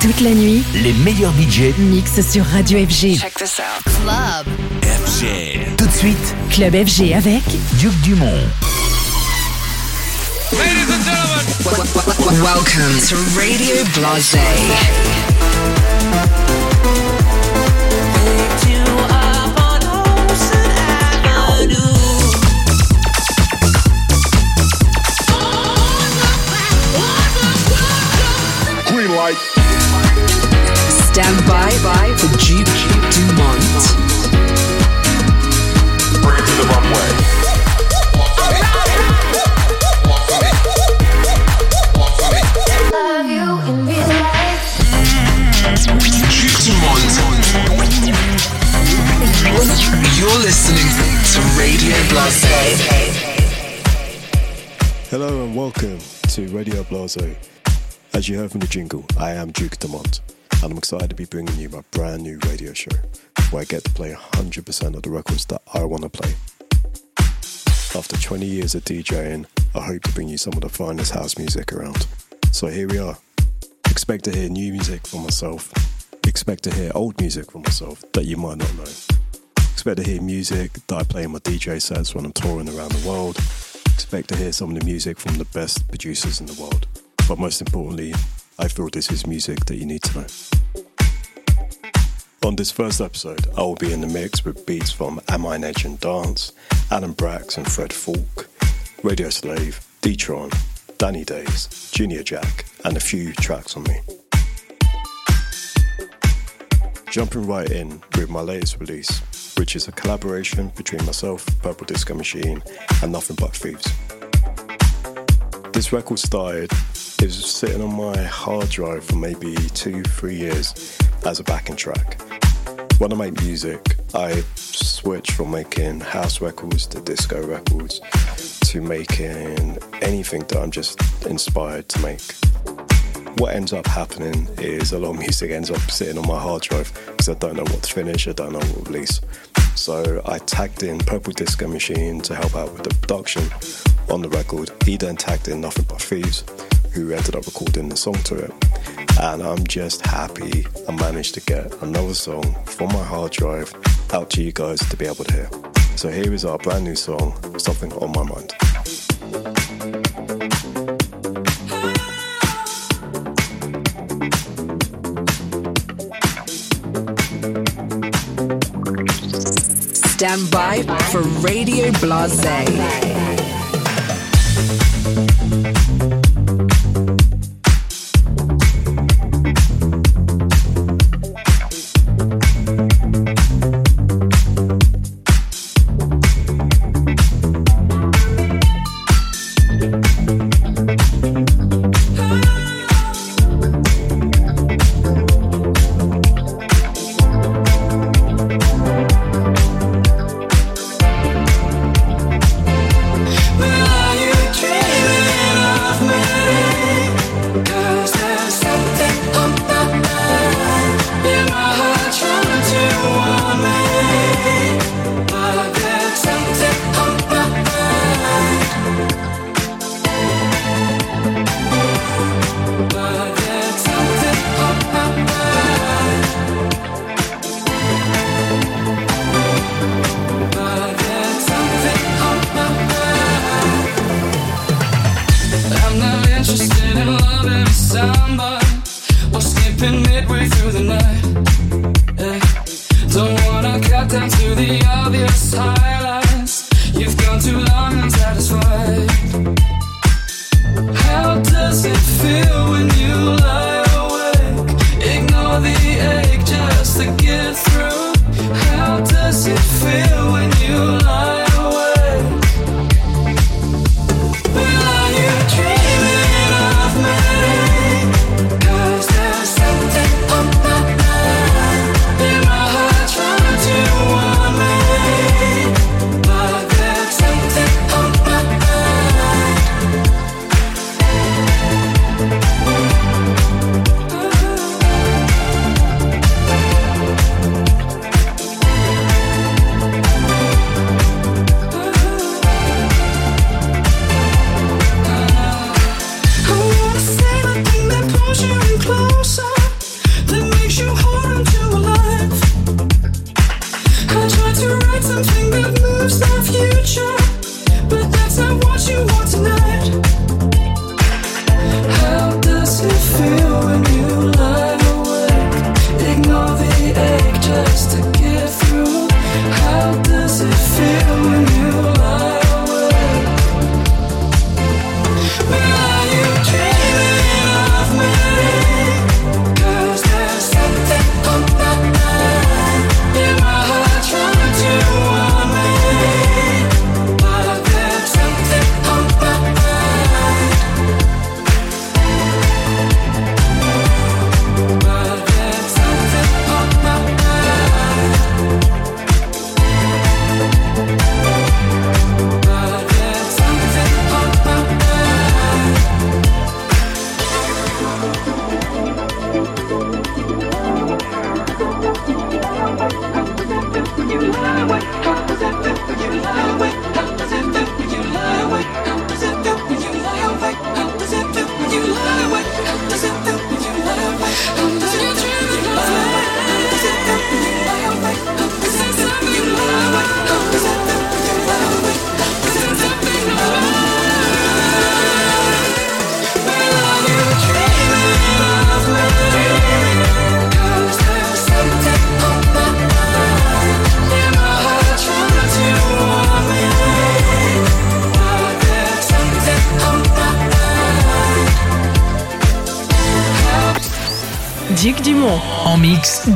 Toute la nuit, les meilleurs budgets mixent sur Radio FG. Check this out. Club FG. Tout de suite, Club FG avec Duke Dumont. Ladies and gentlemen. Welcome to Radio Blase. Green light. Stand by for Duke Dumont. Bring it to the runway. love you in real life. Dumont. You're listening to Radio Blase. Hello and welcome to Radio Blase. As you heard from the jingle, I am Duke Dumont, and I'm excited to be bringing you my brand new radio show where I get to play 100% of the records that I want to play. After 20 years of DJing, I hope to bring you some of the finest house music around. So here we are. Expect to hear new music from myself. Expect to hear old music from myself that you might not know. Expect to hear music that I play in my DJ sets when I'm touring around the world. Expect to hear some of the music from the best producers in the world. But most importantly, I feel this is music that you need to know. On this first episode, I will be in the mix with beats from Am I Edge and Dance, Alan Braxe and Fred Falke, Radio Slave, D-Tron, Danny Daze, Junior Jack, and a few tracks on me. Jumping right in with my latest release, which is a collaboration between myself, Purple Disco Machine, and Nothing But Thieves. This record started, it was sitting on my hard drive for maybe two, three years as a backing track. When I make music, I switch from making house records to disco records to making anything that I'm just inspired to make. What ends up happening is a lot of music ends up sitting on my hard drive because I don't know what to finish, I don't know what to release. So I tagged in Purple Disco Machine to help out with the production on the record. He then tagged in Nothing But Thieves, who ended up recording the song to it. And I'm just happy I managed to get another song from my hard drive out to you guys to be able to hear. So here is our brand new song, Something on My Mind. Stand by for Radio Blase.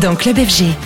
Dans Club FG.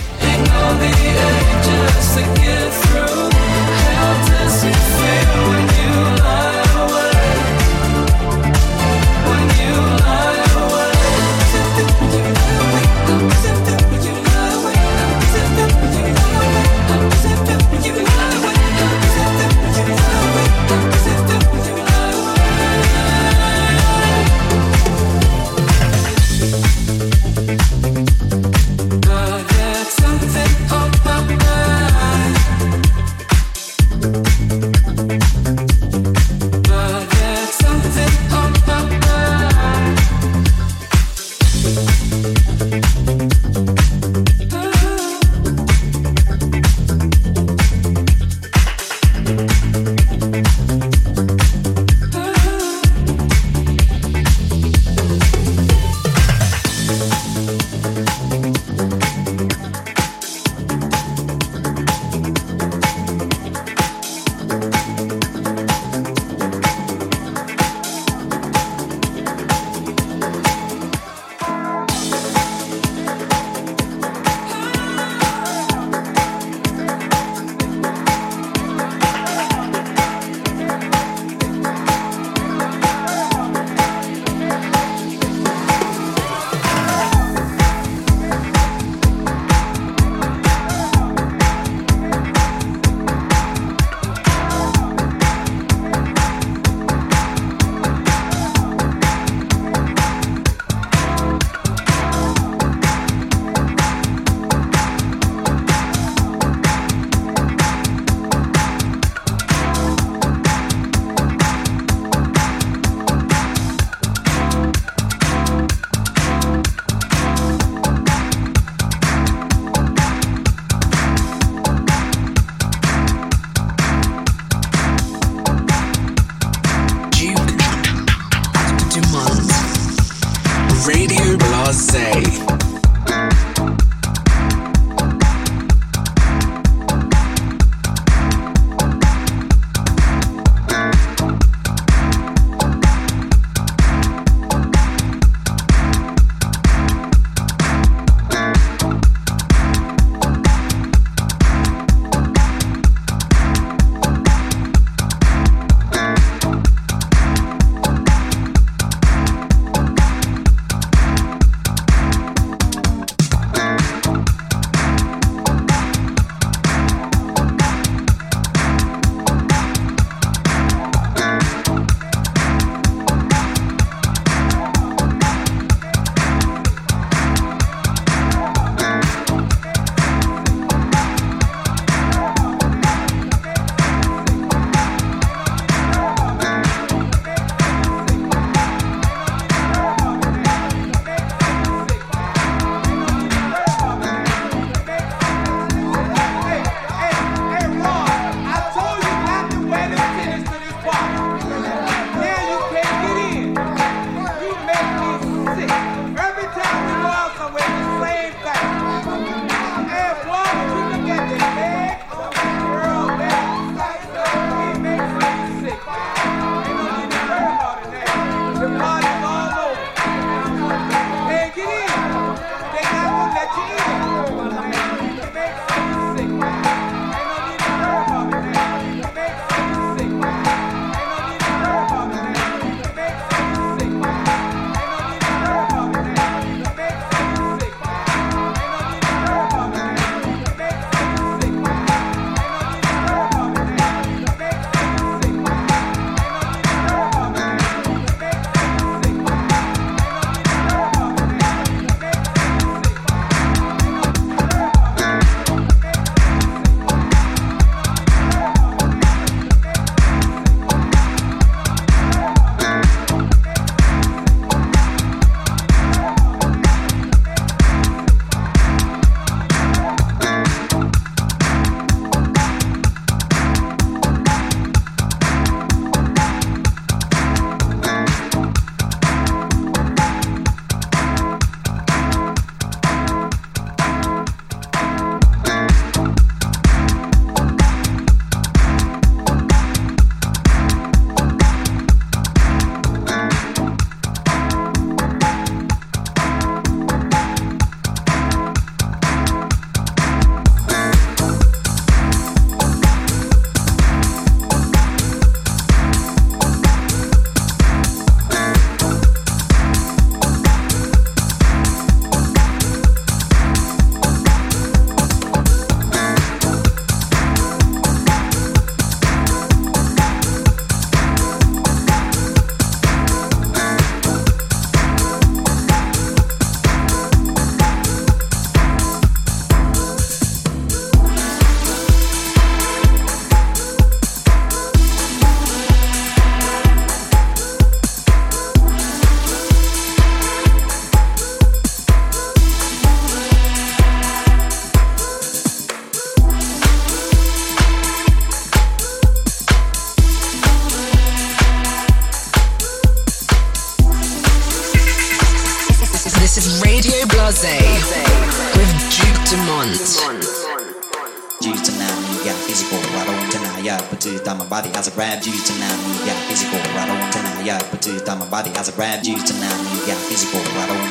has grabbed you tonight. You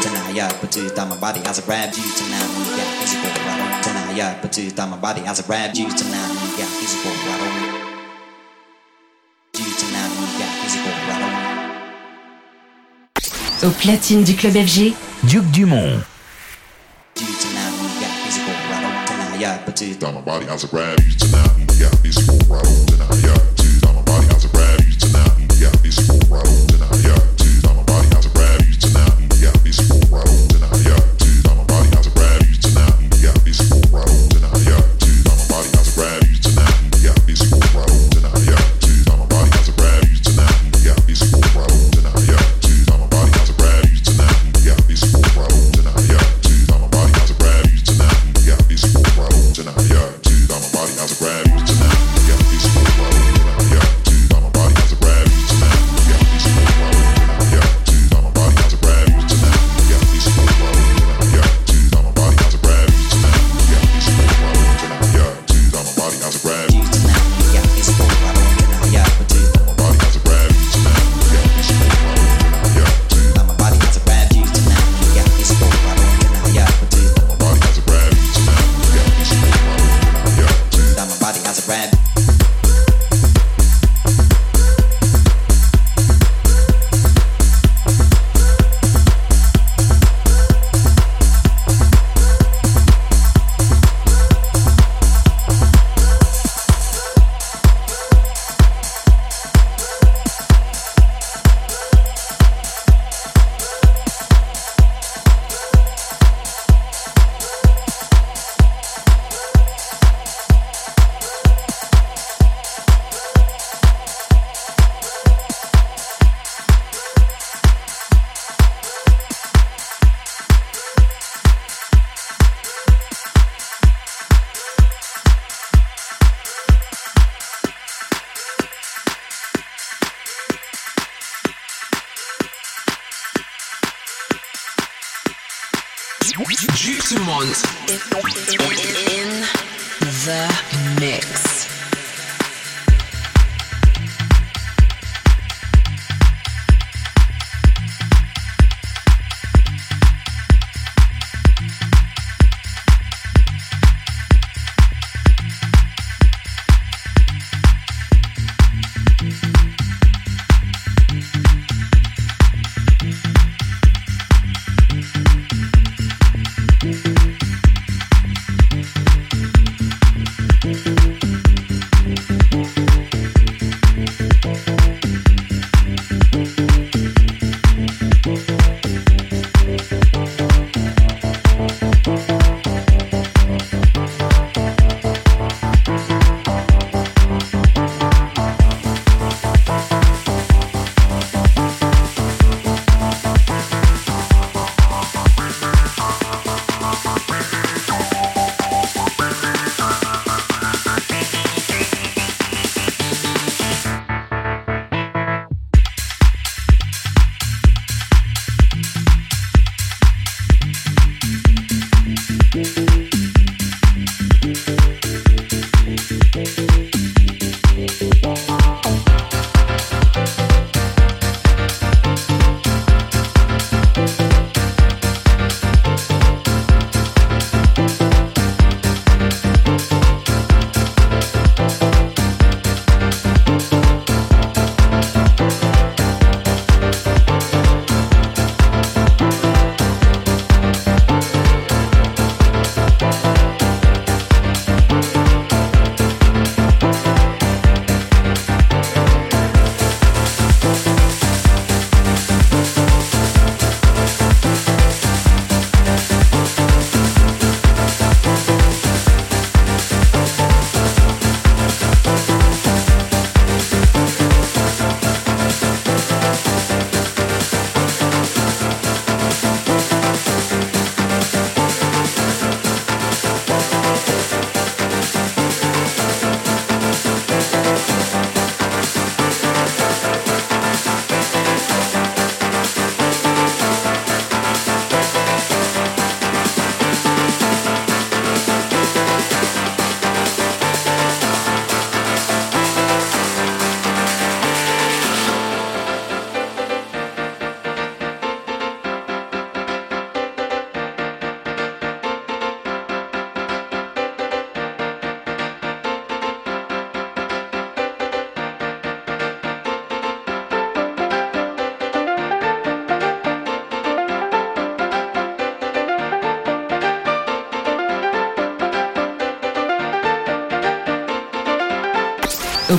tonight. Yeah, is it right tonight? Yeah, but to my body has grabbed you tonight. Yeah, is it right Au platine du club FG, Duke Dumont. My body, I'll grab you tonight. Yeah, busy for I'll grab you tonight. Yeah, busy for right on tonight. Wow. you want.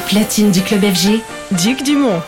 Platine du club FG, Duc Dumont.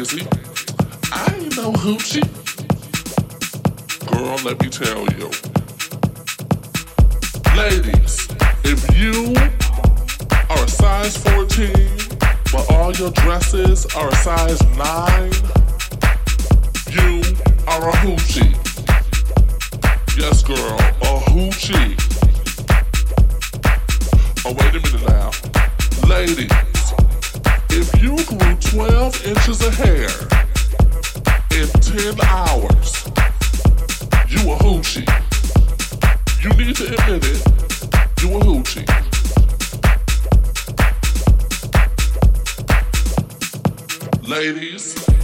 Crazy. I ain't no hoochie. Girl, let me tell you. Ladies, if you are a size 14, but all your dresses are a size 9, you are a hoochie. Yes, girl, a hoochie. Oh, wait a minute now. Ladies, if you grew 12 inches of hair in 10 hours, you a hoochie. You need to admit it. You a hoochie. Ladies.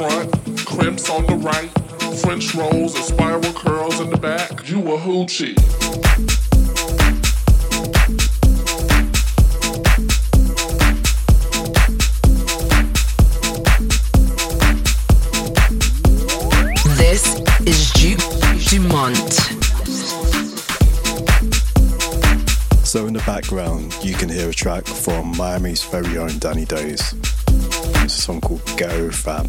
Front, crimps on the right, French rolls and spiral curls in the back. You a hoochie. This is Duke Dumont. So in the background, you can hear a track from Miami's very own Danny Daze. Song called Ghetto Fab.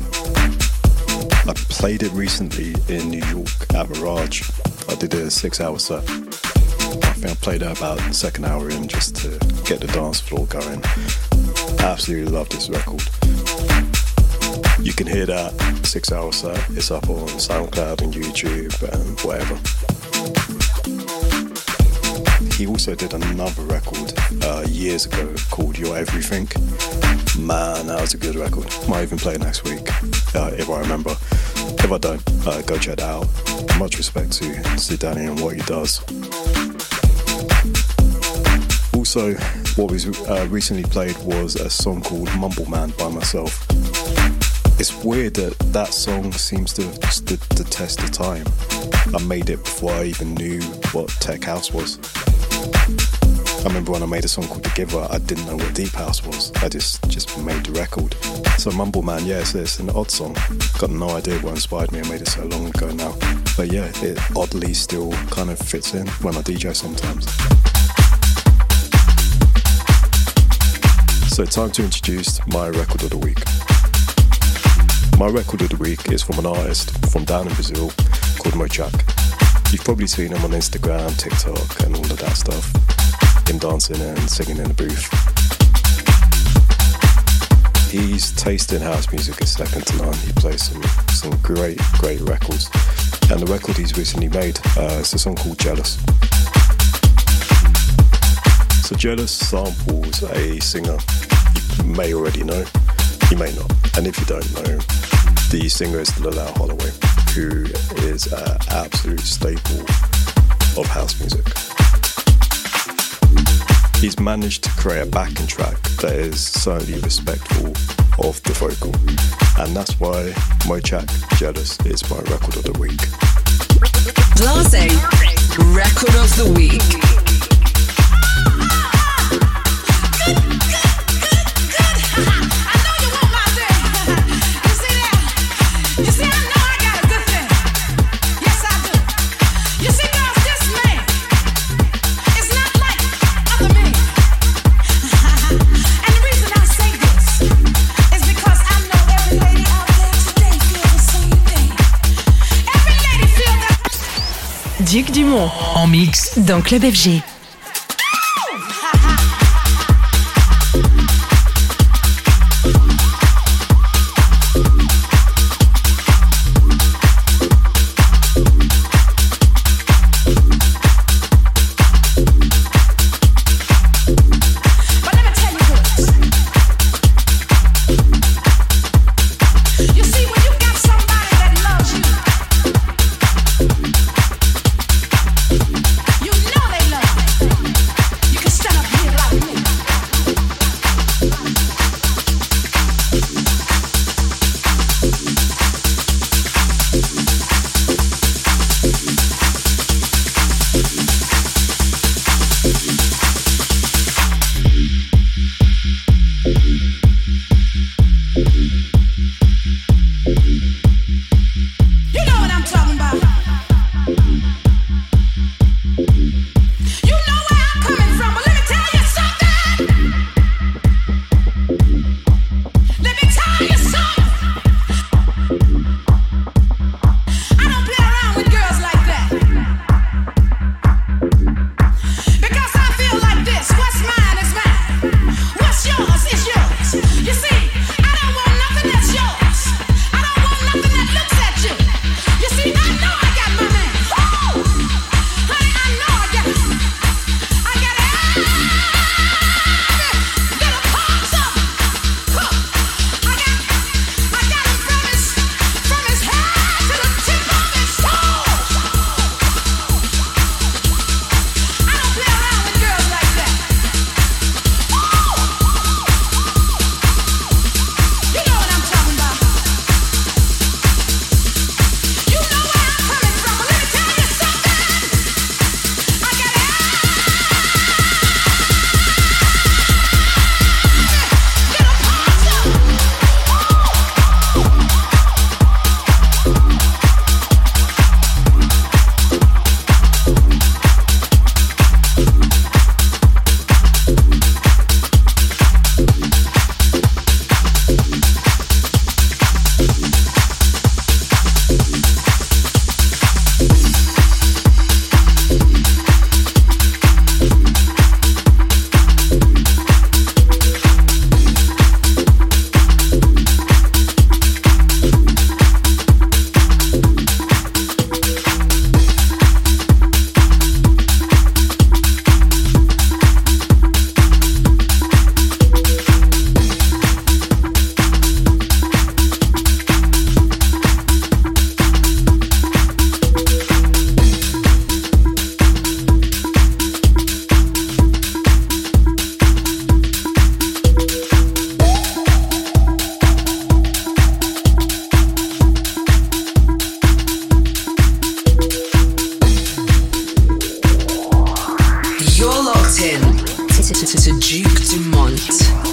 I played it recently in New York at Mirage. I did a six-hour set. I think I played it about the second hour in just to get the dance floor going. I absolutely love this record. You can hear that six-hour set. It's up on SoundCloud and YouTube and whatever. He also did another record uh, years ago called Your Everything. Man, that was a good record. Might even play it next week uh, if I remember. If I don't, uh, go check that out. Much respect to, Danny and what he does. Also, what was uh, recently played was a song called Mumble Man by myself. It's weird that that song seems to have stood the test of time. I made it before I even knew what tech house was. I remember when I made a song called The Giver, I didn't know what deep house was. I just just made the record. So Mumble Man, yeah, it's, it's an odd song. Got no idea what inspired me. I made it so long ago now. But yeah, it oddly still kind of fits in when I DJ sometimes. So time to introduce my record of the week. My record of the week is from an artist from down in Brazil called Mochakk. You've probably seen him on Instagram, TikTok, and all of that stuff. Him dancing and singing in the booth. He's taste in house music is second to none. He plays some some great, great records. And the record he's recently made uh, is a song called Jealous. So Jealous samples a singer you may already know, you may not. And if you don't know, the singer is Loleatta Holloway, who is an absolute staple of house music. He's managed to create a backing track that is certainly respectful of the vocal, and that's why Mochakk Jealous is my record of the week. Blase, record of the week. Dans Club FG. c'est Duke Dumont.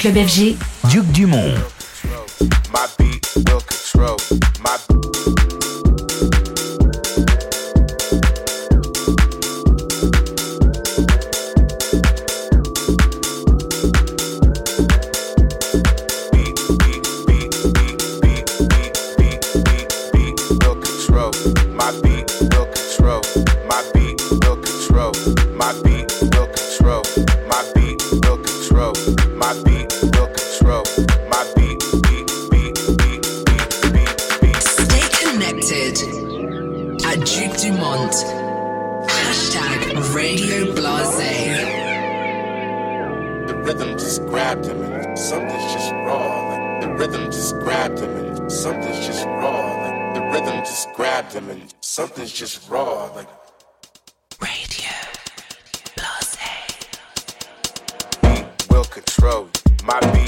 Club FG at Duke Dumont. Hashtag Radio Blase. The rhythm just grabbed him and something's just raw. The rhythm just grabbed him and something's just raw. The rhythm just grabbed him and something's just raw. Like Radio Blase. Will control my beat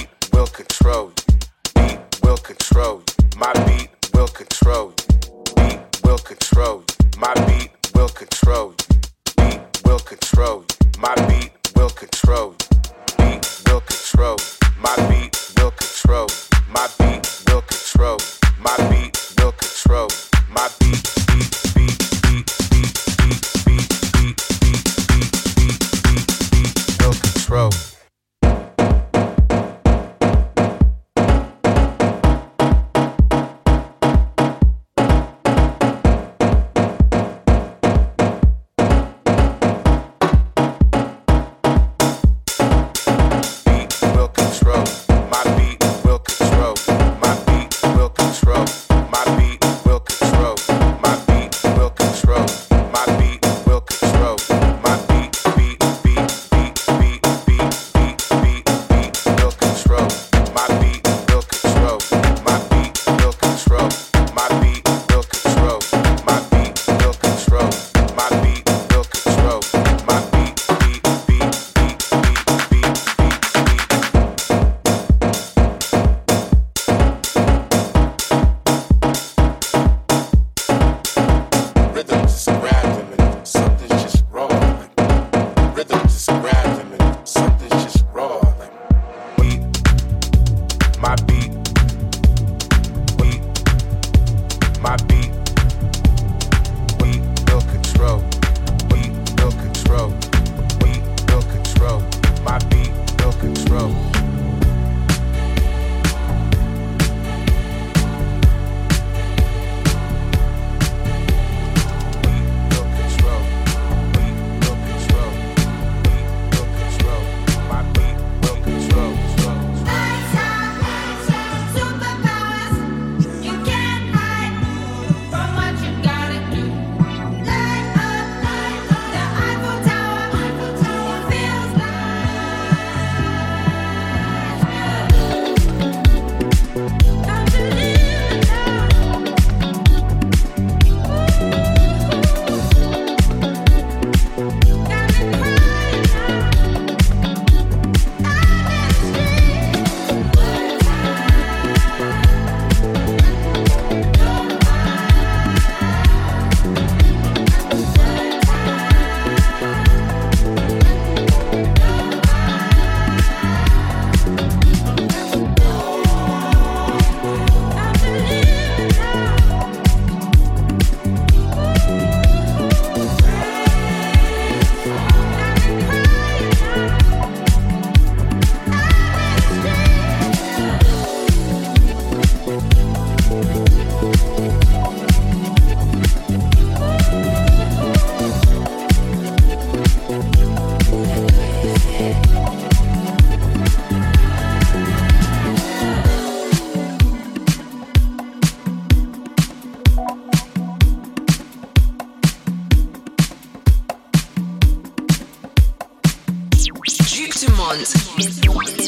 Duke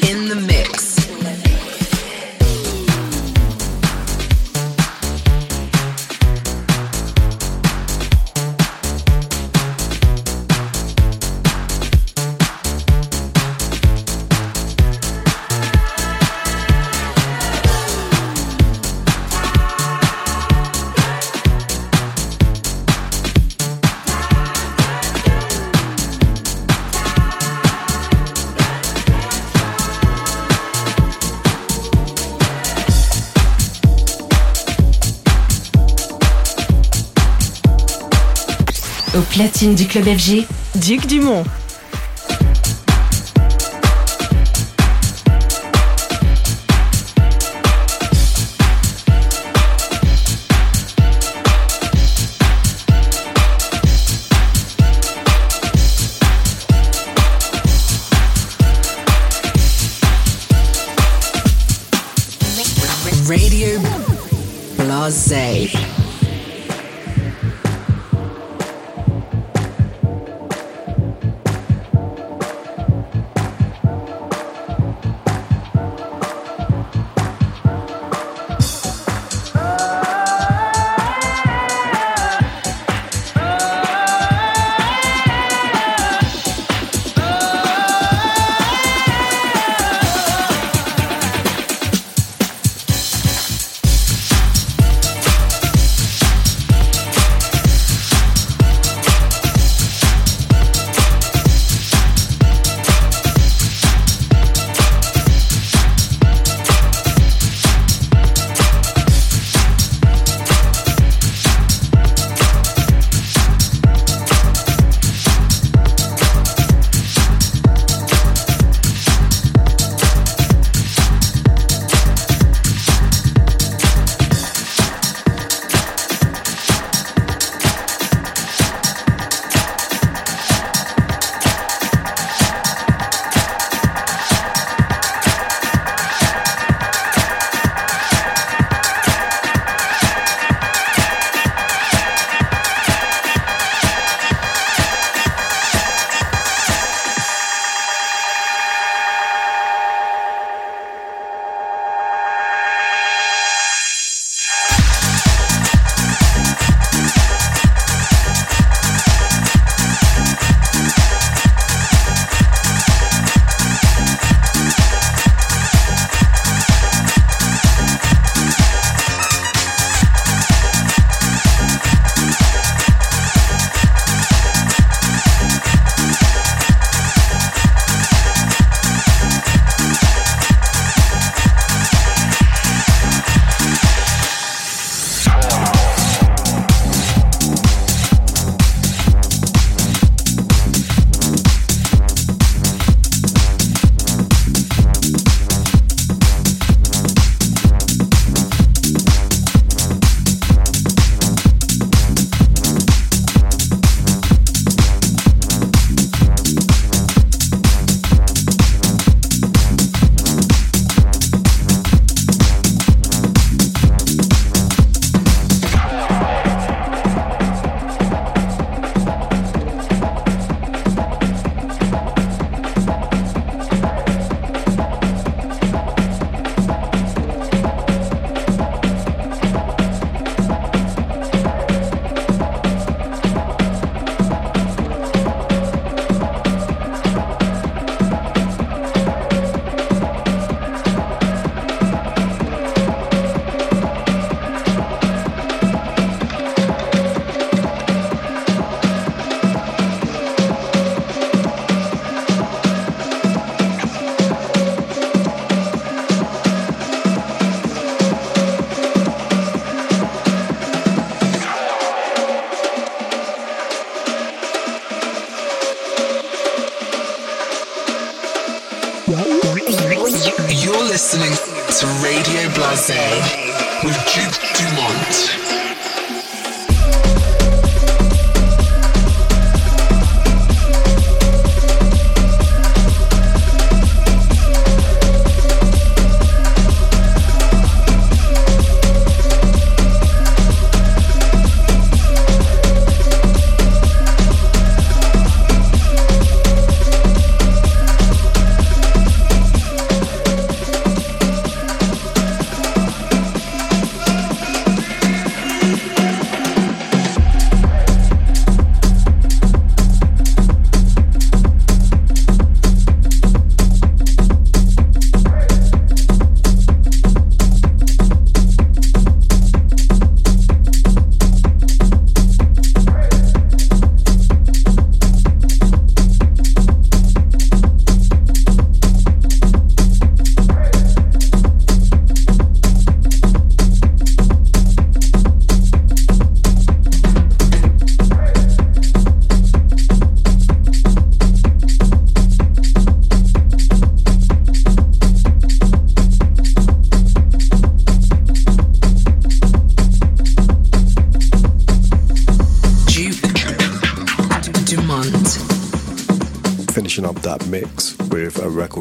platine du club FG, Duc Dumont.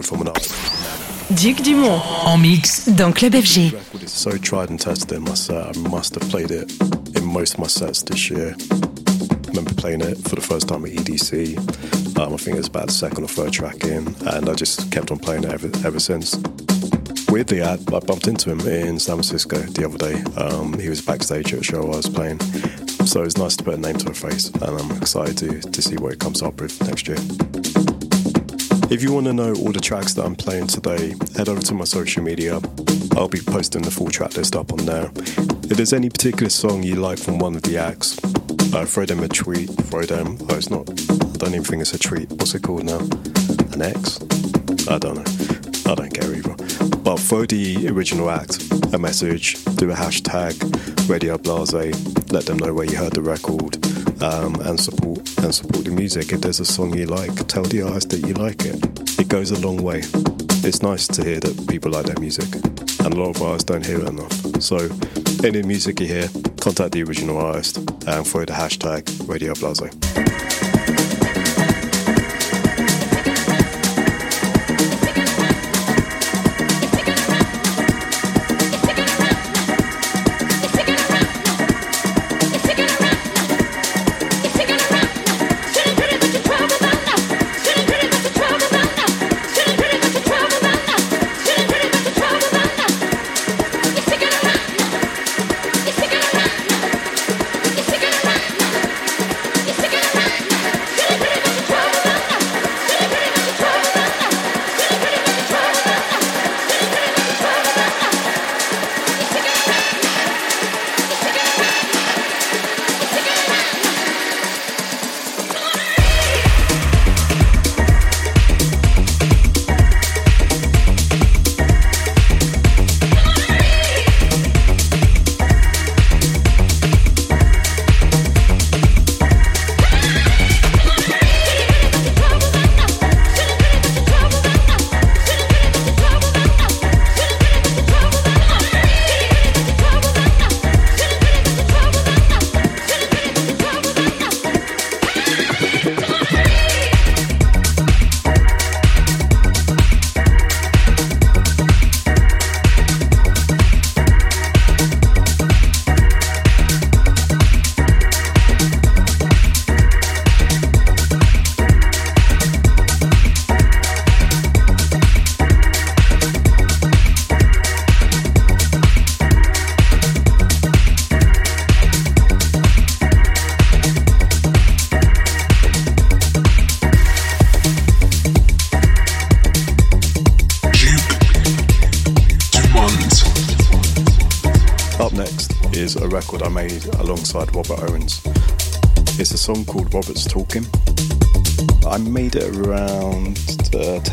With from an artist. Duke Dumont en mix dans Club FG. record is so tried and tested in my set. I must have played it in most of my sets this year. I remember playing it for the first time at EDC. Um, I think it was about the second or third track in, and I just kept on playing it ever, ever since. Weirdly, I, I bumped into him in San Francisco the other day. Um, he was backstage at a show I was playing, so it was nice to put a name to a face, and I'm excited to, to see what it comes up with next year. If you want to know all the tracks that I'm playing today, head over to my social media. I'll be posting the full track list up on there. If there's any particular song you like from one of the acts, uh, throw them a tweet. Throw them. Oh, it's not. I don't even think it's a tweet. What's it called now? An X? I don't know. I don't care either. But throw the original act a message. Do a hashtag Radio Blase. Let them know where you heard the record. Um, and support and support the music. If there's a song you like, tell the artist that you like it. It goes a long way. It's nice to hear that people like their music, and a lot of artists don't hear it enough. So, any music you hear, contact the original artist and throw the hashtag Radio Blase.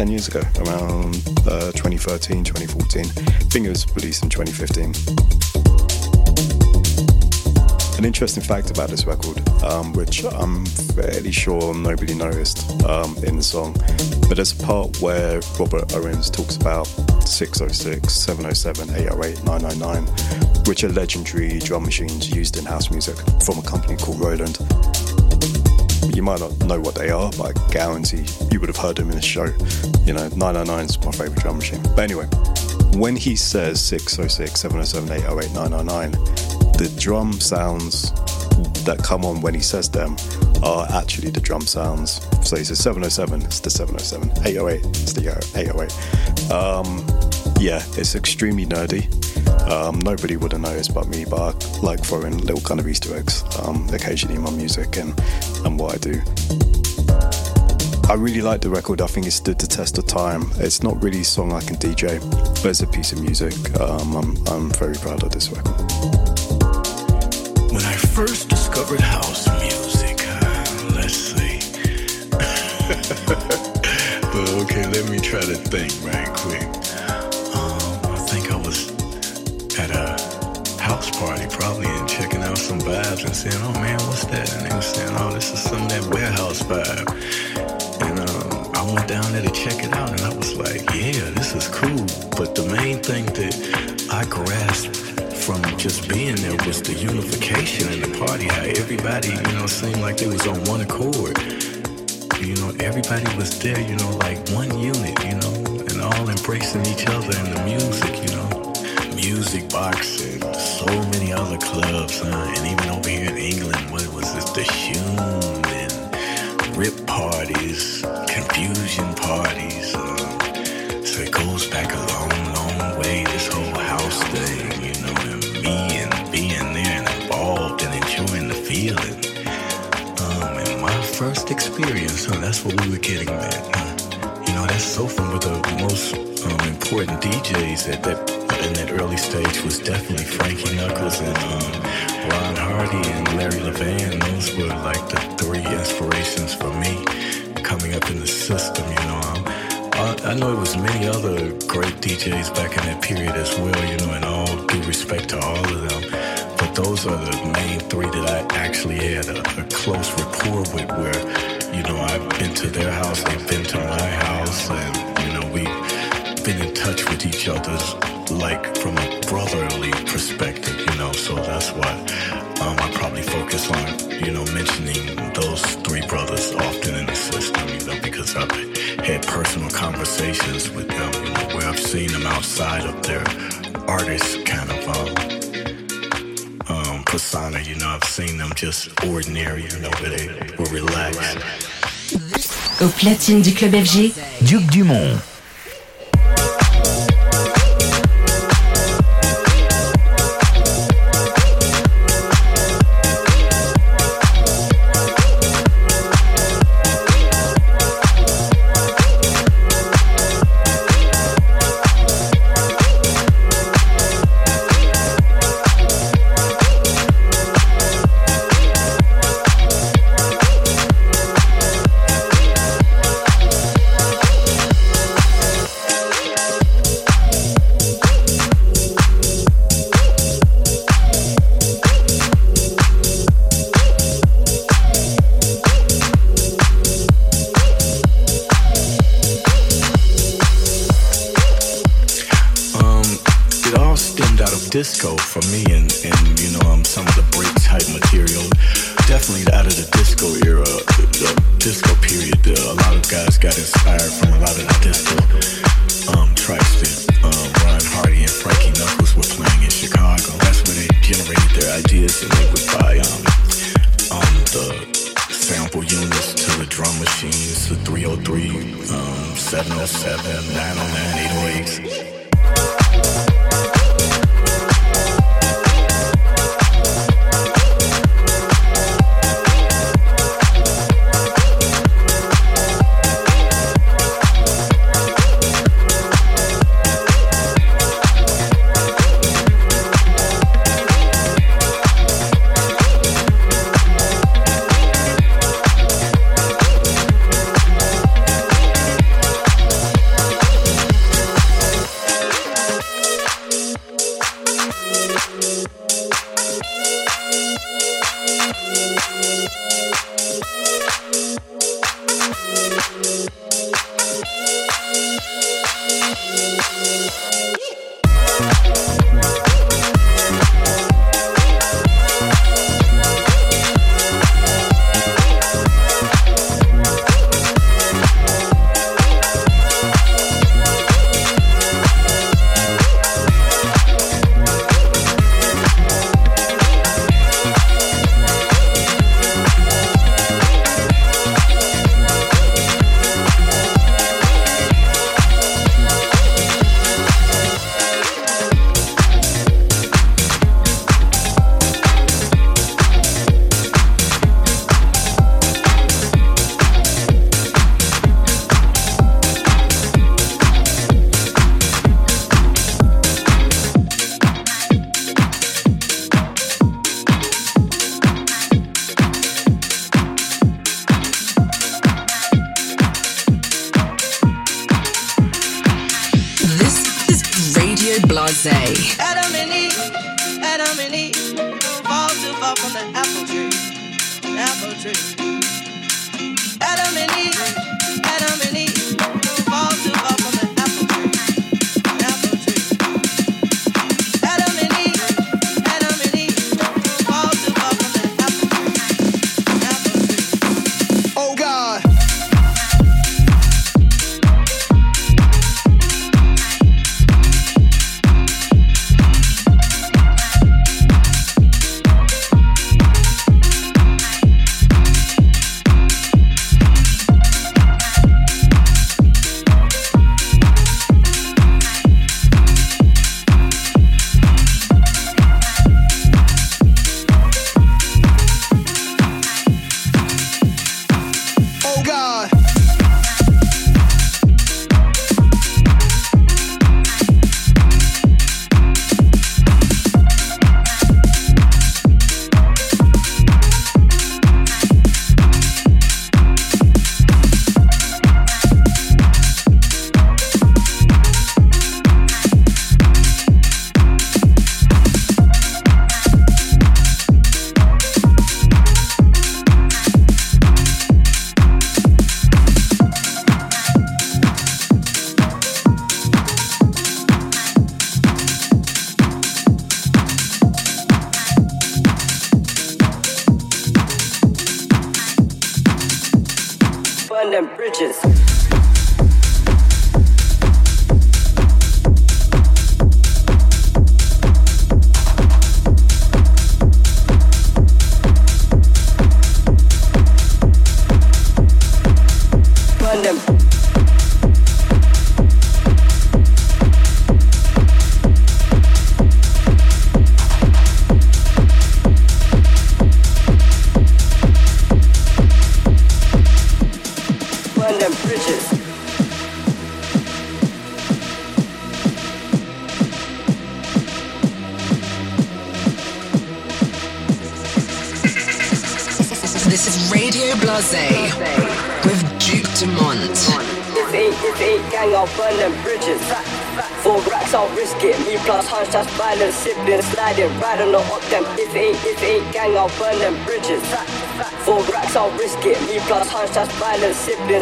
10 years ago, around uh, 2013, 2014. I think it was released in 2015. An interesting fact about this record, um, which I'm fairly sure nobody noticed um, in the song, but there's a part where Robert Owens talks about 606, 707, 808, 999, which are legendary drum machines used in house music from a company called Roland. You might not know what they are, but I guarantee you would have heard them in the show. You know, 999 is my favorite drum machine. But anyway, when he says 606, 707, 808, 999, the drum sounds that come on when he says them are actually the drum sounds. So he says 707, it's the 707. 808, it's the 808. Um, yeah, it's extremely nerdy. Um, nobody would have noticed but me, but I like throwing little kind of Easter eggs um, occasionally in my music and, and what I do. I really like the record. I think it stood the test of time. It's not really a song I can DJ, but it's a piece of music. Um, I'm, I'm very proud of this record. When I first discovered house music, uh, let's see. but okay, let me try to think right quick. Vibes and saying, "Oh man, what's that?" And they were saying, "Oh, this is some of that warehouse vibe." And um, I went down there to check it out, and I was like, "Yeah, this is cool." But the main thing that I grasped from just being there was the unification in the party, how everybody, you know, seemed like they was on one accord. You know, everybody was there, you know, like one unit, you know, and all embracing each other and the music, you know. Music box and so many other clubs, huh? and even over here in England, what was this? The Shoom and Rip parties, Confusion parties. Uh, so it goes back a long, long way, this whole house thing, you know, and me and being there and involved and enjoying the feeling. Um, and my first experience, huh, that's what we were getting at. Huh? You know, that's so fun with the most um, important DJs at that in that early stage was definitely Frankie Knuckles and um, Ron Hardy and Larry Levan. Those were like the three inspirations for me coming up in the system. You know, I, I know it was many other great DJs back in that period as well. You know, and all due respect to all of them. But those are the main three that I actually had a, a close rapport with. Where you know I've been to their house, they've been to my house, and you know we've been in touch with each other's like from a brotherly perspective, you know. So that's why um, I probably focus on, you know, mentioning those three brothers often in the system, you know, because I've had personal conversations with them, you know, where I've seen them outside of their artist kind of um, um, persona, you know. I've seen them just ordinary, you know, where they were relaxed. Au platine du club FG, Duke Dumont. Disco for me, and, and you know, um, some of the break type material. Definitely out of the disco era, the, the disco period. A lot of guys got inspired from a lot of the disco um, tracks that um, Ron Hardy and Frankie Knuckles were playing in Chicago. That's where they generated their ideas, and they would buy um, um, the sample units to the drum machines, the 303, um, 707, 909, 808s.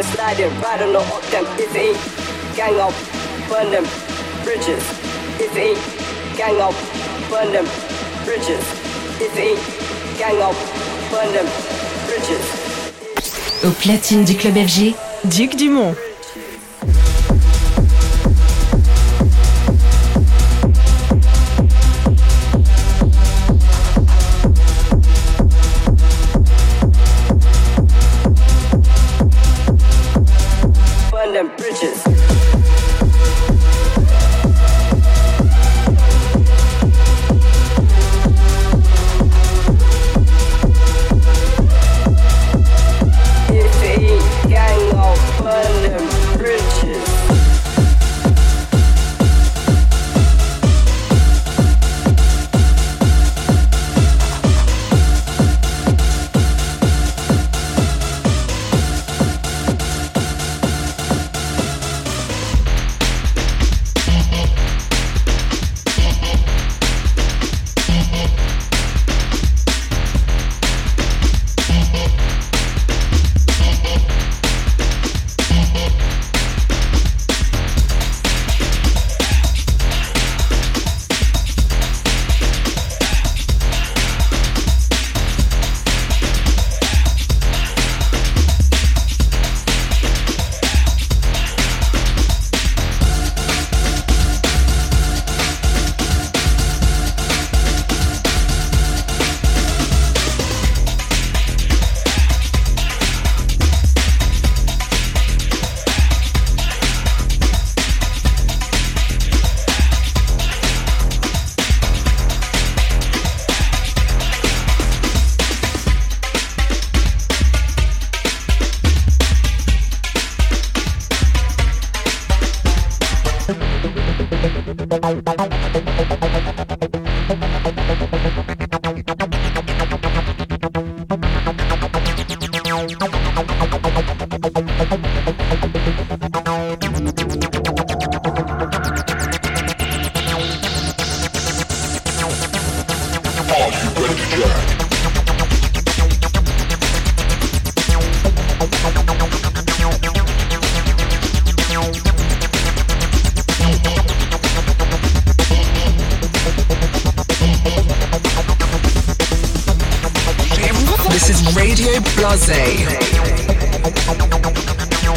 Sliding, up gang, them bridges. Ain't gang, I'll burn bridges. Ain't gang, I'll burn bridges. Au platine du club FG, Duc Dumont. Them bridges.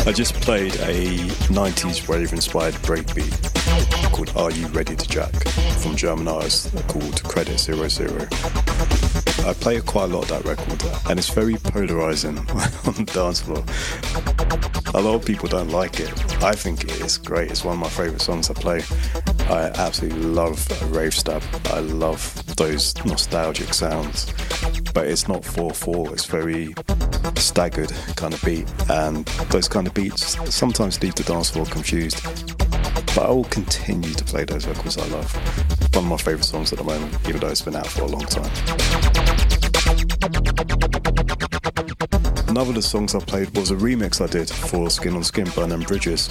I just played a 90s rave inspired breakbeat called Are You Ready to Jack from German artist called Credit Zero Zero. I play quite a lot of that record and it's very polarizing on the dance floor. A lot of people don't like it. I think it's great. It's one of my favorite songs I play. I absolutely love rave stab. I love those nostalgic sounds. But it's not 4-4. It's very staggered kind of beat. And those kind of beats sometimes leave the dance floor confused. But I will continue to play those records I love. One of my favorite songs at the moment, even though it's been out for a long time. Another of the songs I played was a remix I did for Skin on Skin, Burn Dem Bridges.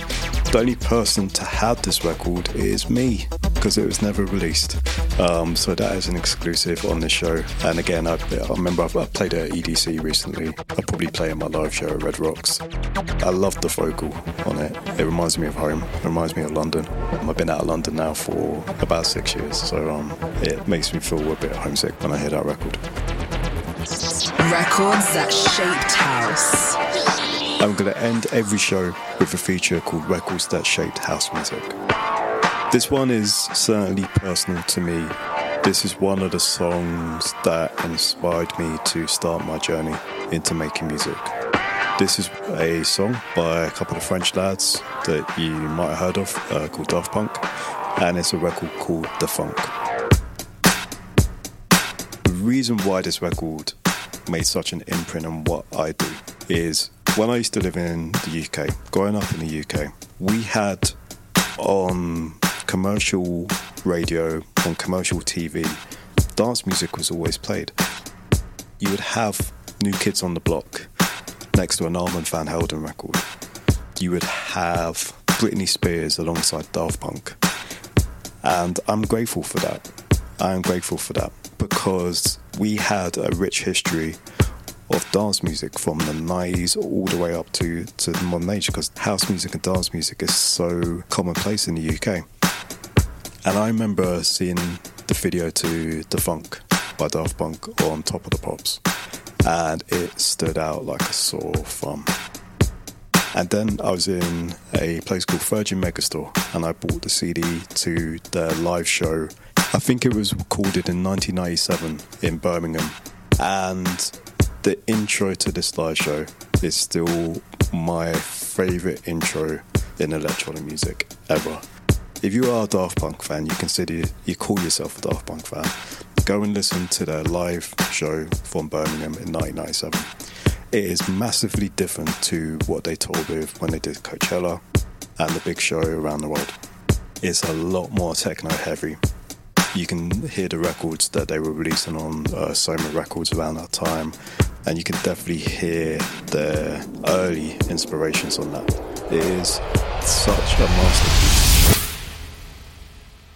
The only person to have this record is me, because it was never released. Um, so that is an exclusive on this show. And again, I, I remember I've, I played it at EDC recently. I'll probably play at my live show at Red Rocks. I love the vocal on it. It reminds me of home. It reminds me of London. I've been out of London now for about six years, so um, it makes me feel a bit homesick when I hear that record. Records that shaped house. I'm going to end every show with a feature called Records That Shaped House Music. This one is certainly personal to me. This is one of the songs that inspired me to start my journey into making music. This is a song by a couple of French lads that you might have heard of uh, called Daft Punk, and it's a record called The Funk. The reason why this record made such an imprint on what I do is when I used to live in the UK, growing up in the UK, we had on commercial radio, on commercial TV, dance music was always played. You would have New Kids on the Block next to an Armand Van Helden record. You would have Britney Spears alongside Daft Punk. And I'm grateful for that. I am grateful for that because we had a rich history of dance music from the 90s all the way up to, to the modern age because house music and dance music is so commonplace in the UK. And I remember seeing the video to The Funk by Daft Punk on Top of the Pops, and it stood out like a sore thumb. And then I was in a place called Virgin Megastore, and I bought the CD to their live show. I think it was recorded in 1997 in Birmingham, and the intro to this live show is still my favorite intro in electronic music ever. If you are a Daft Punk fan, you consider you call yourself a Daft Punk fan. Go and listen to their live show from Birmingham in 1997. It is massively different to what they toured with when they did Coachella and the big show around the world. It's a lot more techno heavy. You can hear the records that they were releasing on uh, Soma Records around that time, and you can definitely hear their early inspirations on that. It is such a masterpiece.